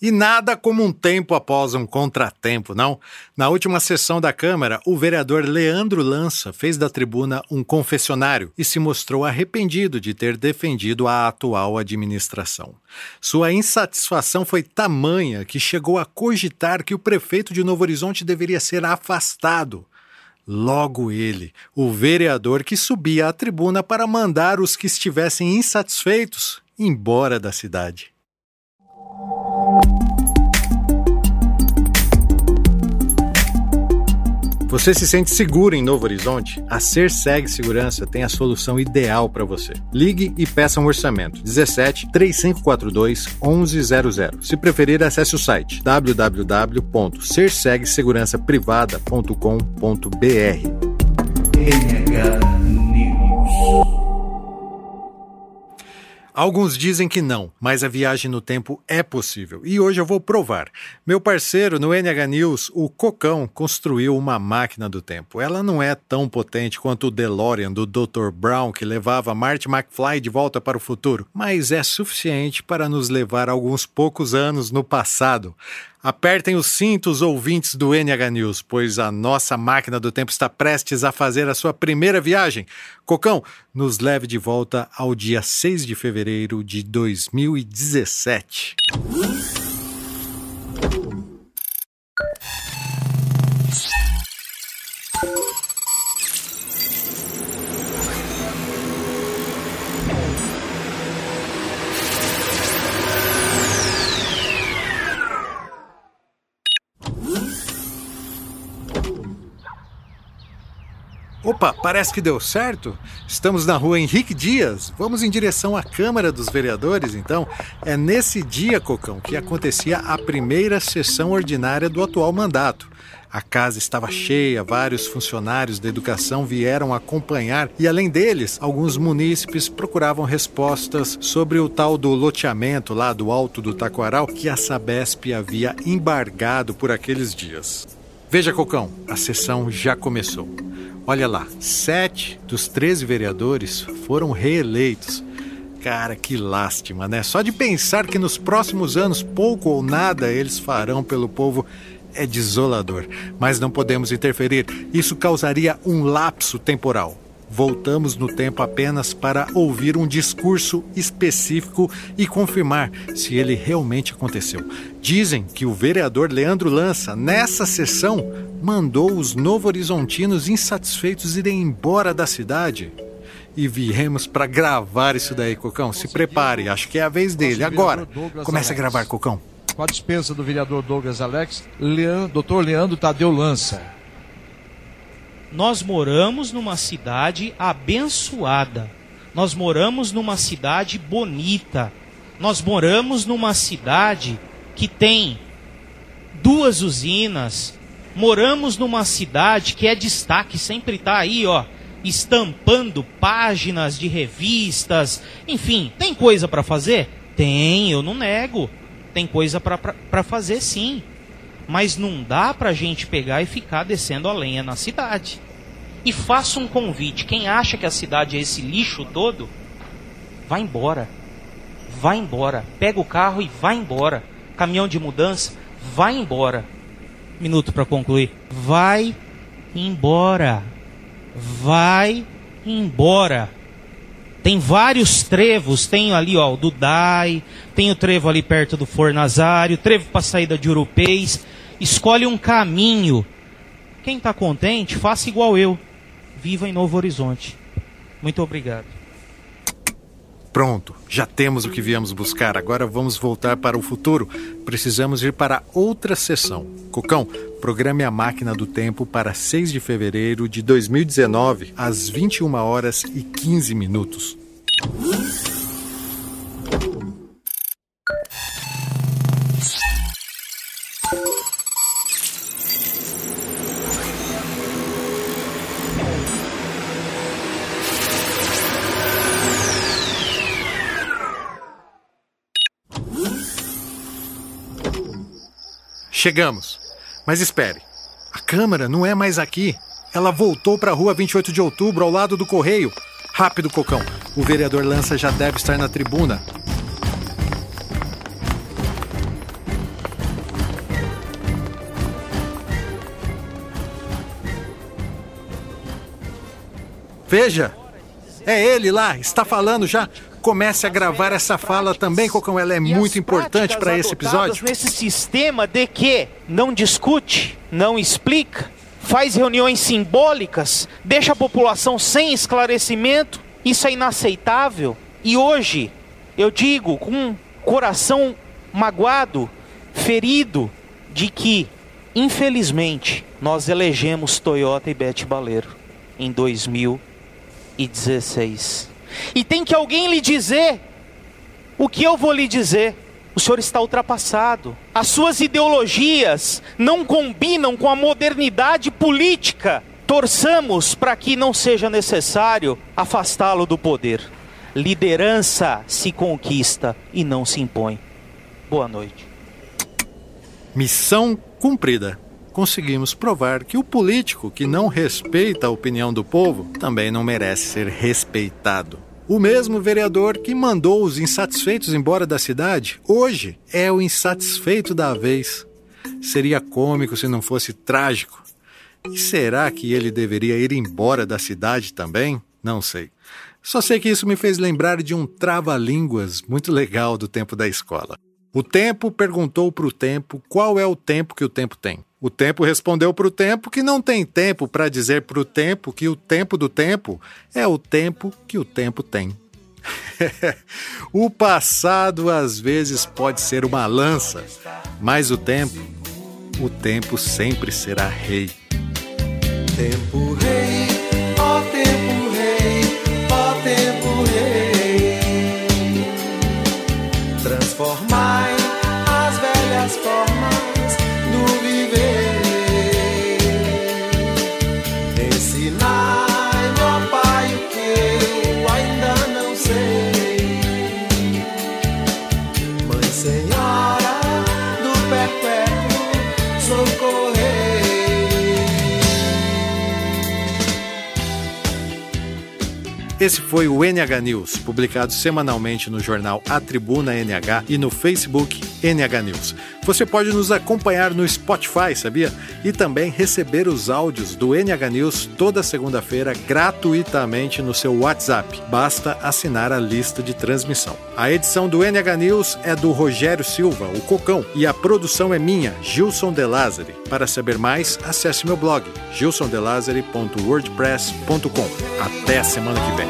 E nada como um tempo após um contratempo, não? Na última sessão da Câmara, o vereador Leandro Lança fez da tribuna um confessionário e se mostrou arrependido de ter defendido a atual administração. Sua insatisfação foi tamanha que chegou a cogitar que o prefeito de Novo Horizonte deveria ser afastado. Logo ele, o vereador que subia à tribuna para mandar os que estivessem insatisfeitos embora da cidade. Você se sente seguro em Novo Horizonte? A Serseg Segurança tem a solução ideal para você. Ligue e peça um orçamento. 17 3542 1100. Se preferir, acesse o site www.sersegsegurançaprivada.com.br. NH Alguns dizem que não, mas a viagem no tempo é possível. E hoje eu vou provar. Meu parceiro no NH News, o Cocão, construiu uma máquina do tempo. Ela não é tão potente quanto o DeLorean do Dr. Brown, que levava Marty McFly de volta para o futuro, mas é suficiente para nos levar alguns poucos anos no passado. Apertem os cintos, ouvintes do NH News, pois a nossa máquina do tempo está prestes a fazer a sua primeira viagem. Cocão, nos leve de volta ao dia 6 de fevereiro de 2017. Opa, parece que deu certo. Estamos na rua Henrique Dias. Vamos em direção à Câmara dos Vereadores, então. É nesse dia, Cocão, que acontecia a primeira sessão ordinária do atual mandato. A casa estava cheia, vários funcionários da educação vieram acompanhar e, além deles, alguns munícipes procuravam respostas sobre o tal do loteamento lá do alto do Taquaral que a Sabesp havia embargado por aqueles dias. Veja, Cocão, a sessão já começou. Olha lá, sete dos 13 vereadores foram reeleitos. Cara, que lástima, né? Só de pensar que nos próximos anos pouco ou nada eles farão pelo povo é desolador. Mas não podemos interferir, isso causaria um lapso temporal. Voltamos no tempo apenas para ouvir um discurso específico e confirmar se ele realmente aconteceu. Dizem que o vereador Leandro Lança, nessa sessão, mandou os novo-horizontinos insatisfeitos irem embora da cidade. E viemos para gravar isso daí, Cocão. Se prepare, acho que é a vez dele. Agora, comece a gravar, Cocão. Com a dispensa do vereador Douglas Alex, Leandro, doutor Leandro Tadeu Lança. Nós moramos numa cidade abençoada. Nós moramos numa cidade bonita. Nós moramos numa cidade que tem duas usinas, Moramos numa cidade que é destaque, sempre está aí, ó, estampando páginas de revistas. Enfim, tem coisa para fazer? Tem, eu não nego. Tem coisa para fazer sim. Mas não dá para a gente pegar e ficar descendo a lenha na cidade. E faço um convite: quem acha que a cidade é esse lixo todo, vai embora. Vai embora. Pega o carro e vai embora. Caminhão de mudança, vai embora minuto para concluir. Vai embora. Vai embora. Tem vários trevos, tem ali ó, o Dudai, tem o trevo ali perto do Fornazário, trevo para saída de Urupês. Escolhe um caminho. Quem está contente, faça igual eu. Viva em Novo Horizonte. Muito obrigado. Pronto, já temos o que viemos buscar. Agora vamos voltar para o futuro. Precisamos ir para outra sessão. Cocão, programe a máquina do tempo para 6 de fevereiro de 2019, às 21 horas e 15 minutos. Chegamos. Mas espere. A câmara não é mais aqui. Ela voltou para a rua 28 de outubro, ao lado do correio. Rápido, Cocão. O vereador Lança já deve estar na tribuna. Veja! É ele lá, está falando já. Comece a gravar essa fala também, Cocão. Ela é muito importante para esse episódio. Nesse sistema de que não discute, não explica, faz reuniões simbólicas, deixa a população sem esclarecimento, isso é inaceitável. E hoje, eu digo com um coração magoado, ferido, de que, infelizmente, nós elegemos Toyota e Bete Baleiro em 2016. E tem que alguém lhe dizer o que eu vou lhe dizer. O senhor está ultrapassado. As suas ideologias não combinam com a modernidade política. Torçamos para que não seja necessário afastá-lo do poder. Liderança se conquista e não se impõe. Boa noite. Missão cumprida. Conseguimos provar que o político que não respeita a opinião do povo também não merece ser respeitado. O mesmo vereador que mandou os insatisfeitos embora da cidade, hoje é o insatisfeito da vez. Seria cômico se não fosse trágico. E será que ele deveria ir embora da cidade também? Não sei. Só sei que isso me fez lembrar de um trava-línguas muito legal do tempo da escola. O tempo perguntou para o tempo qual é o tempo que o tempo tem. O tempo respondeu para o tempo que não tem tempo para dizer para o tempo que o tempo do tempo é o tempo que o tempo tem. o passado às vezes pode ser uma lança, mas o tempo, o tempo sempre será rei. Tempo rei, ó tempo rei, ó tempo rei. Transformai as velhas formas Esse foi o NH News, publicado semanalmente no jornal A Tribuna NH e no Facebook NH News. Você pode nos acompanhar no Spotify, sabia? E também receber os áudios do NH News toda segunda-feira gratuitamente no seu WhatsApp. Basta assinar a lista de transmissão. A edição do NH News é do Rogério Silva, o Cocão, e a produção é minha, Gilson De Lázari. Para saber mais, acesse meu blog gilsondelazari.wordpress.com. Até semana que vem.